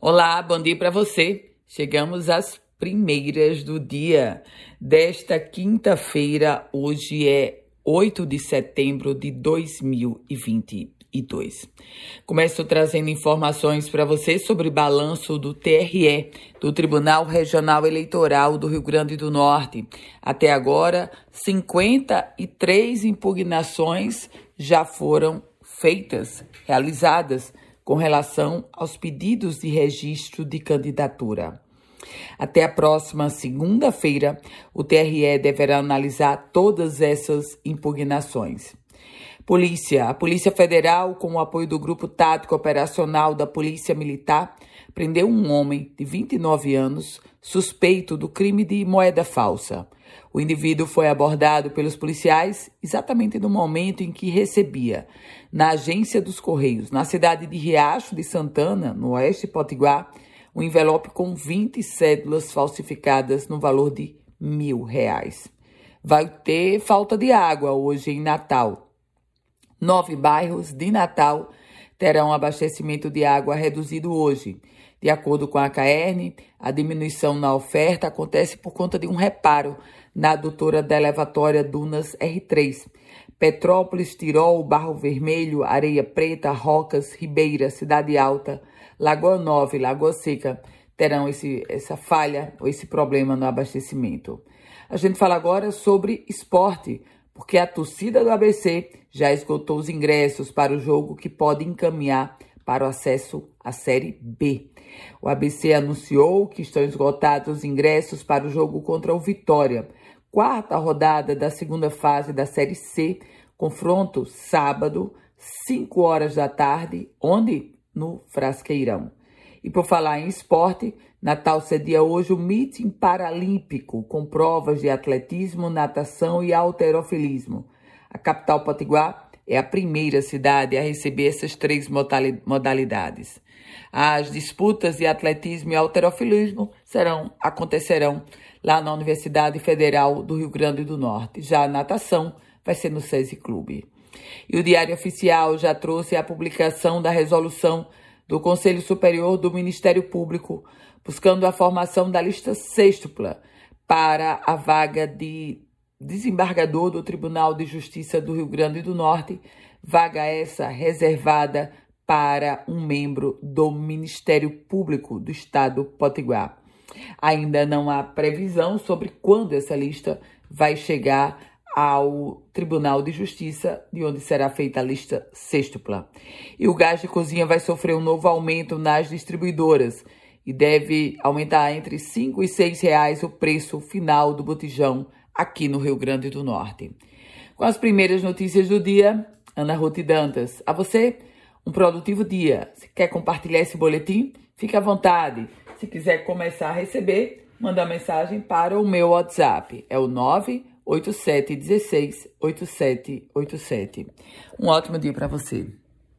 Olá, bom dia para você. Chegamos às primeiras do dia desta quinta-feira. Hoje é 8 de setembro de 2022. Começo trazendo informações para você sobre balanço do TRE, do Tribunal Regional Eleitoral do Rio Grande do Norte. Até agora, 53 impugnações já foram feitas, realizadas com relação aos pedidos de registro de candidatura. Até a próxima segunda-feira, o TRE deverá analisar todas essas impugnações. Polícia. A Polícia Federal, com o apoio do Grupo Tático Operacional da Polícia Militar, prendeu um homem de 29 anos suspeito do crime de moeda falsa. O indivíduo foi abordado pelos policiais exatamente no momento em que recebia, na agência dos Correios, na cidade de Riacho de Santana, no oeste de Potiguar, um envelope com 20 cédulas falsificadas no valor de mil reais. Vai ter falta de água hoje em Natal. Nove bairros de Natal terão abastecimento de água reduzido hoje. De acordo com a CAERN, a diminuição na oferta acontece por conta de um reparo na adutora da elevatória Dunas R3. Petrópolis, Tirol, Barro Vermelho, Areia Preta, Rocas, Ribeira, Cidade Alta, Lagoa Nova e Lagoa Seca terão esse, essa falha ou esse problema no abastecimento. A gente fala agora sobre esporte, porque a torcida do ABC já esgotou os ingressos para o jogo que pode encaminhar para o acesso à Série B. O ABC anunciou que estão esgotados os ingressos para o jogo contra o Vitória, quarta rodada da segunda fase da Série C, confronto sábado, 5 horas da tarde, onde? No Frasqueirão. E por falar em esporte, Natal cedia hoje o meeting paralímpico, com provas de atletismo, natação e alterofilismo. A capital potiguar é a primeira cidade a receber essas três modalidades. As disputas de atletismo e alterofilismo serão, acontecerão lá na Universidade Federal do Rio Grande do Norte. Já a natação vai ser no SESI Clube. E o Diário Oficial já trouxe a publicação da resolução do Conselho Superior do Ministério Público, buscando a formação da lista sextupla para a vaga de desembargador do Tribunal de Justiça do Rio Grande do Norte, vaga essa reservada para um membro do Ministério Público do Estado Potiguar. Ainda não há previsão sobre quando essa lista vai chegar ao Tribunal de Justiça, de onde será feita a lista sextupla. E o gás de cozinha vai sofrer um novo aumento nas distribuidoras e deve aumentar entre 5 e 6 reais o preço final do botijão aqui no Rio Grande do Norte. Com as primeiras notícias do dia, Ana Ruth Dantas. A você, um produtivo dia. Se quer compartilhar esse boletim, fique à vontade. Se quiser começar a receber, manda mensagem para o meu WhatsApp. É o 98716 8787. Um ótimo dia para você.